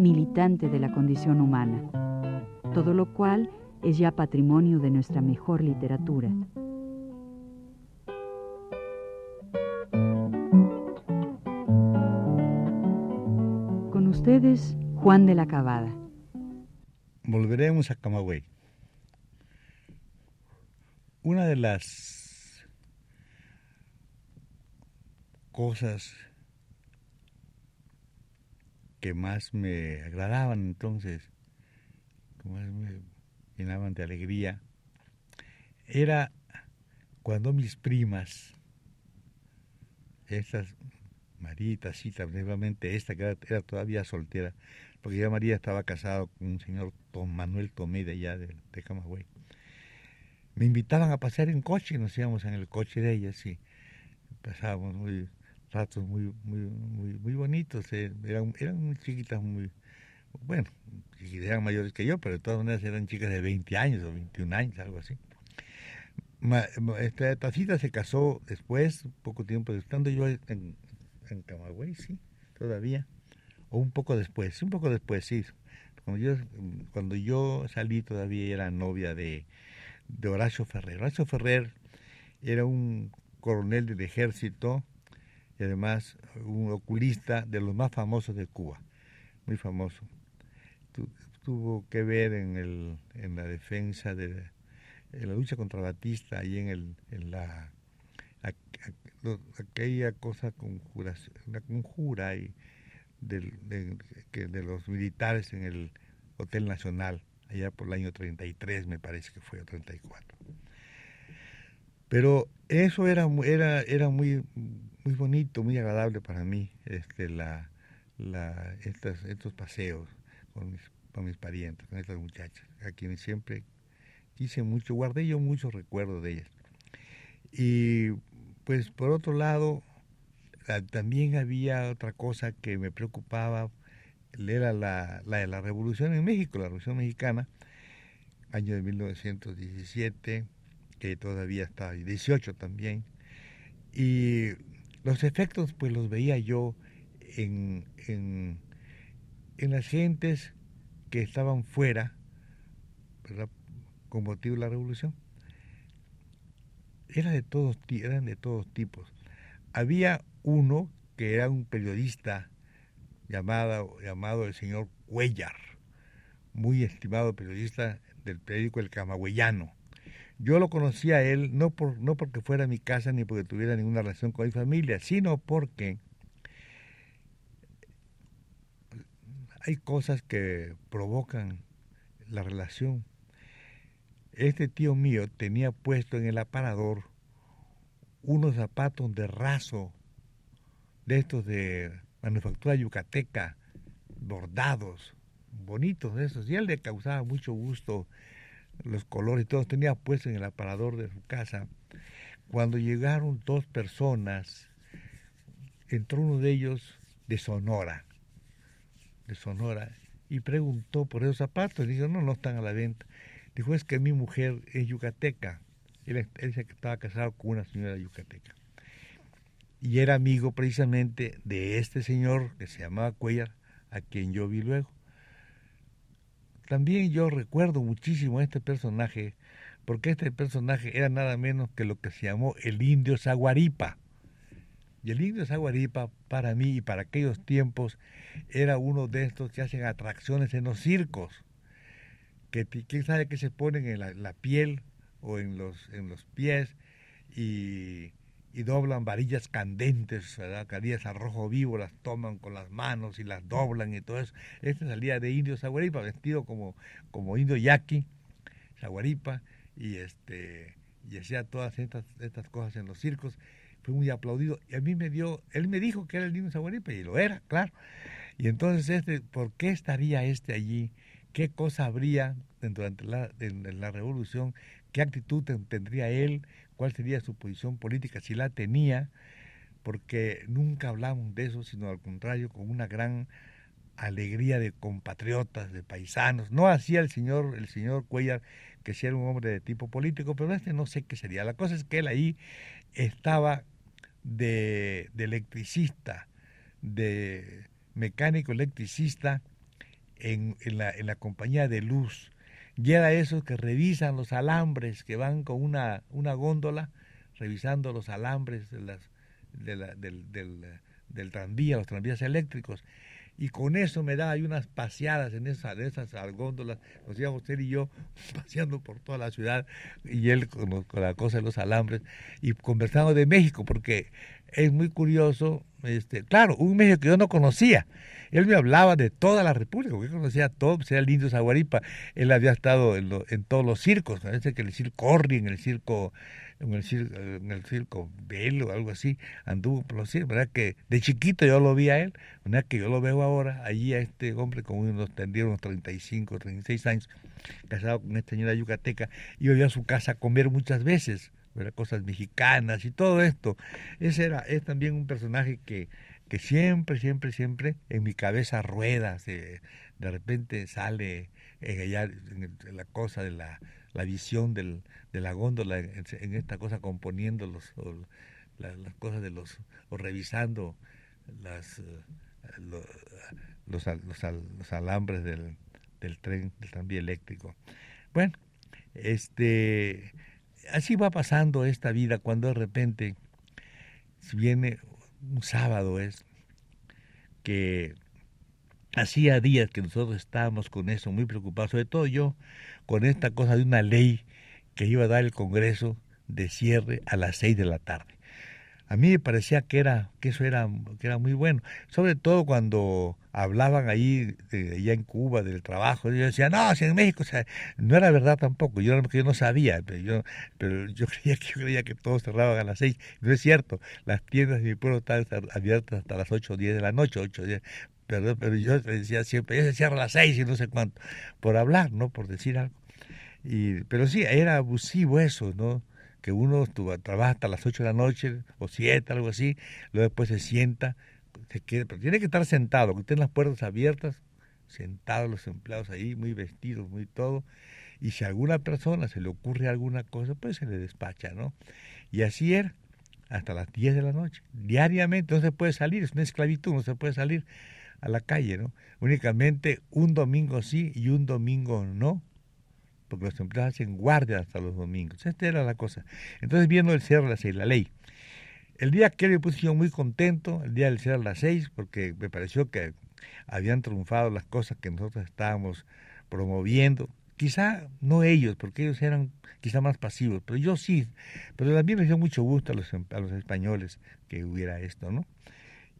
militante de la condición humana, todo lo cual es ya patrimonio de nuestra mejor literatura. Con ustedes, Juan de la Cabada. Volveremos a Camagüey. Una de las cosas que más me agradaban entonces, que más me llenaban de alegría, era cuando mis primas, estas Marita, sí, nuevamente esta que era, todavía soltera, porque ya María estaba casada con un señor Manuel Tomé de allá de, de Camagüey. Me invitaban a pasear en coche, nos íbamos en el coche de ellas y pasábamos muy, ratos muy, muy, muy, muy bonitos. Eh, eran, eran muy chiquitas, muy, bueno, eran mayores que yo, pero de todas maneras eran chicas de 20 años o 21 años, algo así. esta tacita se casó después, poco tiempo, estando yo en, en Camagüey, sí, todavía, o un poco después, un poco después, sí. Cuando yo, cuando yo salí todavía era novia de, de Horacio Ferrer. Horacio Ferrer era un coronel del ejército y además un oculista de los más famosos de Cuba, muy famoso. tuvo que ver en, el, en la defensa de la lucha contra Batista y en, el, en la aquella cosa conjura, una conjura y de los militares en el Hotel Nacional, allá por el año 33 me parece que fue, o 34. Pero eso era, era, era muy, muy bonito, muy agradable para mí, este, la, la, estas, estos paseos con mis, con mis parientes, con estas muchachas, a quienes siempre quise mucho, guardé yo muchos recuerdos de ellas. Y pues por otro lado, también había otra cosa que me preocupaba, era la, la de la revolución en México, la revolución mexicana, año de 1917, que todavía estaba, y 18 también, y los efectos pues los veía yo en, en, en las gentes que estaban fuera, ¿verdad? con motivo de la revolución. Era de todos, eran de todos tipos. Había uno que era un periodista llamado, llamado el señor Cuellar, muy estimado periodista del periódico El Camagüeyano. Yo lo conocía a él no, por, no porque fuera a mi casa ni porque tuviera ninguna relación con mi familia, sino porque hay cosas que provocan la relación. Este tío mío tenía puesto en el aparador unos zapatos de raso, de estos de manufactura yucateca, bordados, bonitos esos, y él le causaba mucho gusto los colores y todo, tenía puesto en el aparador de su casa. Cuando llegaron dos personas, entró uno de ellos de Sonora, de Sonora, y preguntó por esos zapatos. Dijo, no, no están a la venta. Dijo, es que mi mujer es yucateca. Él, él que estaba casado con una señora yucateca. Y era amigo precisamente de este señor que se llamaba Cuellar, a quien yo vi luego. También yo recuerdo muchísimo a este personaje, porque este personaje era nada menos que lo que se llamó el indio Zaguaripa. Y el indio Zaguaripa, para mí y para aquellos tiempos, era uno de estos que hacen atracciones en los circos, que quién sabe que se ponen en la, la piel o en los, en los pies y y doblan varillas candentes, ¿verdad? Varillas a rojo vivo, las toman con las manos y las doblan y todo eso. Esta salía de indio Zaguaripa, vestido como, como indio yaqui, Zaguaripa, y este y hacía todas estas, estas cosas en los circos. Fue muy aplaudido. Y a mí me dio, él me dijo que era el indio Zaguaripa, y lo era, claro. Y entonces, este, ¿por qué estaría este allí qué cosa habría durante la, en la revolución, qué actitud tendría él, cuál sería su posición política, si la tenía, porque nunca hablamos de eso, sino al contrario, con una gran alegría de compatriotas, de paisanos. No hacía el señor, el señor Cuellar que si era un hombre de tipo político, pero este no sé qué sería. La cosa es que él ahí estaba de, electricista, de mecánico electricista en la compañía de luz. Era esos que revisan los alambres, que van con una, una góndola revisando los alambres de las, de la, del, del, del tranvía, los tranvías eléctricos. Y con eso me da ahí unas paseadas en esas, esas góndolas, nos íbamos usted y yo paseando por toda la ciudad y él con, la cosa de los alambres y conversando de México porque es muy curioso, este, claro, un México que yo no conocía, él me hablaba de toda la República, porque conocía todo, pues era el indio Zaguaripa, él había estado en, en todos los circos, parece que el circo Orri, en el circo en el circo, en el circo o algo así, anduvo por los circos, ¿verdad? Que de chiquito yo lo vi a él, ¿verdad? Que yo lo veo ahora, allí a este hombre con unos, tendría unos 35, 36 años, casado con esta señora yucateca, y yo iba a su casa a comer muchas veces, ¿verdad? Cosas mexicanas y todo esto. Ese era, es también un personaje que, que siempre, siempre, siempre en mi cabeza rueda, se, de repente sale en, en la cosa de la la visión del, de la góndola en, esta cosa componiendo los, las cosas de los o revisando las eh, los, los, los, alambres del, del tren del tranvía eléctrico bueno este así va pasando esta vida cuando de repente viene un sábado es que hacía días que nosotros estábamos con eso muy preocupados sobre todo yo con esta cosa de una ley que iba a dar el Congreso de cierre a las seis de la tarde. A mí me parecía que era que eso era que era muy bueno, sobre todo cuando hablaban ahí de, allá en Cuba del trabajo. Yo decía, no, si en México, no era verdad tampoco. Yo, yo no sabía, pero yo, pero yo creía que yo creía que todos cerraban a las seis. No es cierto. Las tiendas de mi pueblo están abiertas hasta las ocho o diez de la noche, ocho diez. Pero, pero yo decía siempre, ya se cierra a las seis y no sé cuánto, por hablar, no por decir algo. Y, pero sí, era abusivo eso, ¿no? Que uno trabaja hasta las 8 de la noche o 7, algo así, luego después se sienta, se queda, pero tiene que estar sentado, que estén las puertas abiertas, sentados los empleados ahí, muy vestidos, muy todo, y si a alguna persona se le ocurre alguna cosa, pues se le despacha, ¿no? Y así era, hasta las 10 de la noche, diariamente, no se puede salir, es una esclavitud, no se puede salir a la calle, ¿no? Únicamente un domingo sí y un domingo no, porque los empleados hacen guardia hasta los domingos. Esta era la cosa. Entonces, viendo el cierre a las seis, la ley. El día que me puse yo muy contento, el día del cierre a las seis, porque me pareció que habían triunfado las cosas que nosotros estábamos promoviendo. Quizá no ellos, porque ellos eran quizá más pasivos, pero yo sí. Pero también me dio mucho gusto a los, a los españoles que hubiera esto, ¿no?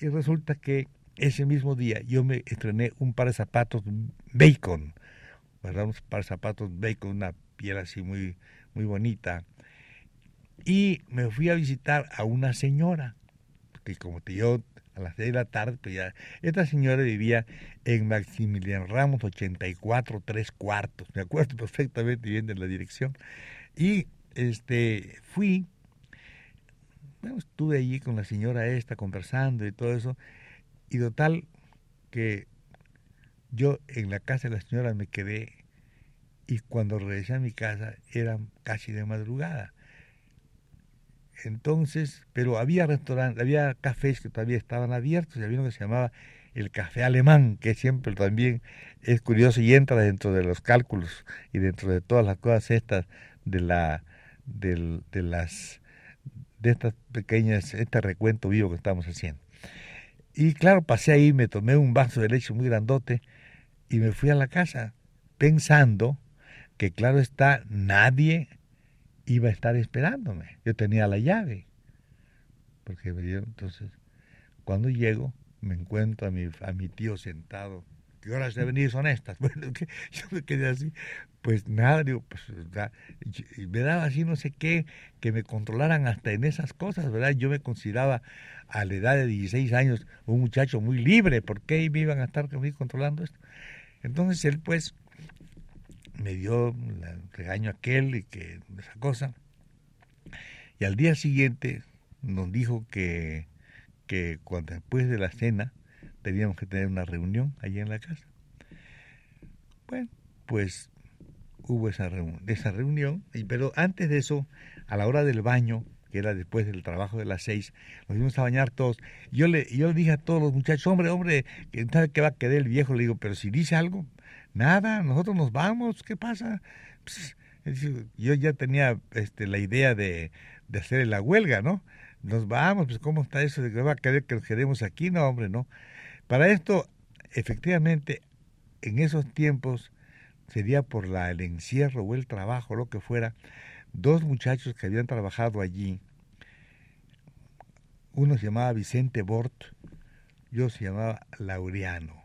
Y resulta que ese mismo día yo me estrené un par de zapatos bacon, ¿verdad? Par de zapatos bacon, una piel así muy, muy bonita. Y me fui a visitar a una señora, que como te yo a las seis de la tarde, pues ya, esta señora vivía en Maximiliano Ramos 84, tres cuartos, me acuerdo perfectamente bien de la dirección. Y este fui, bueno, estuve allí con la señora esta conversando y todo eso, y total que yo en la casa de la señora me quedé y cuando regresé a mi casa era casi de madrugada. Entonces, pero había restaurantes, había cafés que todavía estaban abiertos y había uno que se llamaba el café alemán, que siempre también es curioso y entra dentro de los cálculos y dentro de todas las cosas estas de la de, de las de estas pequeñas este recuento vivo que estamos haciendo. Y claro, pasé ahí, me tomé un vaso de leche muy grandote y me fui a la casa pensando que claro está, nadie iba a estar esperándome. Yo tenía la llave. Porque entonces, cuando llego, me encuentro a mi, a mi tío sentado. ¿Qué horas de venir son estas? Bueno, yo me quedé así. Pues nada, pues me daba así no sé qué, que me controlaran hasta en esas cosas, ¿verdad? Yo me consideraba a la edad de 16 años un muchacho muy libre, ¿por qué me iban a estar controlando esto? Entonces él pues me dio el regaño aquel y que esa cosa. Y al día siguiente nos dijo que, que cuando después de la cena teníamos que tener una reunión allí en la casa. Bueno, pues hubo esa, esa reunión, pero antes de eso, a la hora del baño, que era después del trabajo de las seis, nos fuimos a bañar todos. Yo le, yo le dije a todos los muchachos, hombre, hombre, que va a quedar el viejo? Le digo, pero si dice algo, nada, nosotros nos vamos, ¿qué pasa? Pues, yo ya tenía este, la idea de, de hacer la huelga, ¿no? Nos vamos, pues ¿cómo está eso de que va a querer que nos quedemos aquí? No, hombre, no. Para esto, efectivamente, en esos tiempos, sería por la, el encierro o el trabajo, lo que fuera, dos muchachos que habían trabajado allí, uno se llamaba Vicente Bort, yo se llamaba Laureano,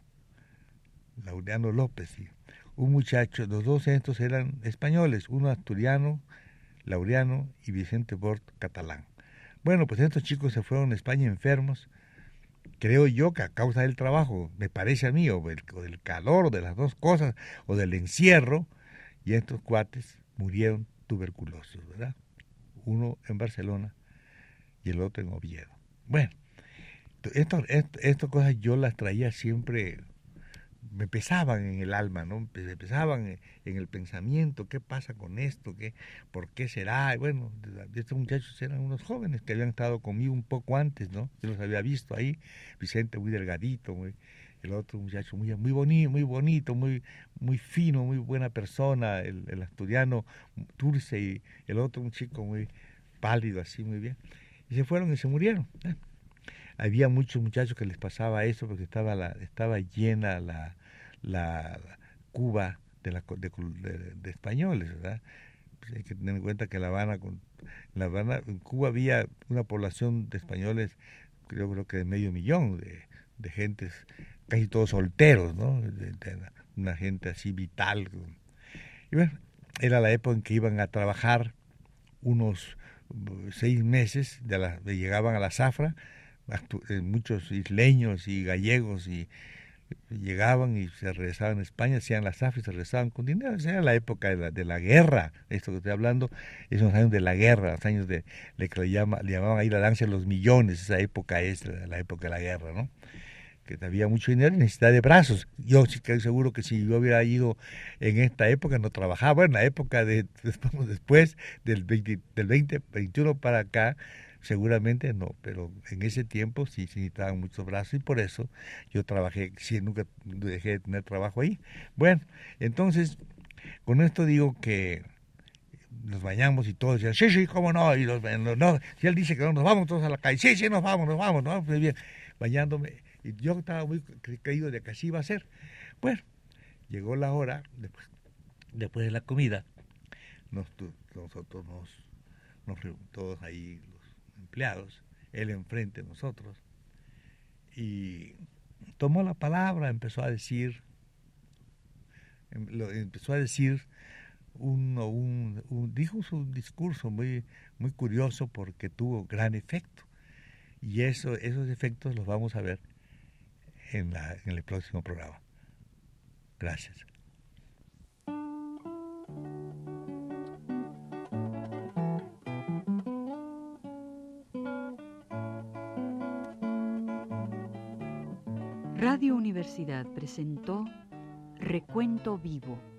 Laureano López, un muchacho, los dos estos eran españoles, uno asturiano, Laureano y Vicente Bort catalán. Bueno, pues estos chicos se fueron a España enfermos, creo yo que a causa del trabajo, me parece a mí, o del, calor, o de las dos cosas, o del encierro, y estos cuates murieron tuberculosos, ¿verdad? Uno en Barcelona y el otro en Oviedo. Bueno, estas esto, cosas yo las traía siempre me pesaban en el alma, ¿no? Me pesaban en el pensamiento, ¿qué pasa con esto? ¿Qué, ¿Por qué será? bueno, estos muchachos eran unos jóvenes que habían estado conmigo un poco antes, ¿no? Yo los había visto ahí, Vicente muy delgadito, muy, el otro muchacho muy, muy bonito, muy bonito, muy, muy fino, muy buena persona, el, el asturiano Turce y el otro un chico muy pálido, así muy bien. Y se fueron y se murieron. había muchos muchachos que les pasaba eso porque estaba la, estaba llena la, Cuba de, la, de, españoles, ¿verdad? Pues hay que tener en cuenta que La Habana, con, La Habana, en Cuba había una población de españoles, creo, creo que de medio millón de, de gentes, casi todos solteros, ¿no? una gente así vital. Y era la época en que iban a trabajar unos seis meses, de la, llegaban a la zafra, eh, muchos isleños y gallegos y llegaban y se regresaban a España, hacían las AFI, se regresaban con dinero. Esa era la época de la, de la guerra, esto que estoy hablando, esos años de la guerra, los años de, le, llama, le llamaban ahí la danza de los millones, esa época es la época de la guerra, ¿no? Que había mucho dinero y necesidad de brazos. Yo sí que seguro que si yo hubiera ido en esta época, no trabajaba, en la época de después del 20, del 20 21 para acá, Seguramente no, pero en ese tiempo sí se necesitaban muchos brazos y por eso yo trabajé, sí, nunca dejé de tener trabajo ahí. Bueno, entonces, con esto digo que nos bañamos y todos decían, sí, sí, cómo no, y los, no, si él dice que no, nos vamos todos a la calle, sí, sí, nos vamos, nos vamos, ¿no? Pues bien, bañándome, y yo estaba muy creído de que así iba a ser. Bueno, llegó la hora, después, después de la comida, nos, nosotros nos, nos todos ahí, empleados, él enfrente de nosotros, y tomó la palabra, empezó a decir, em, empezó a decir un, un, dijo su discurso muy, muy curioso porque tuvo gran efecto. Y eso, esos efectos los vamos a ver en, la, en el próximo programa. Gracias. Radio Universidad presentó Recuento Vivo.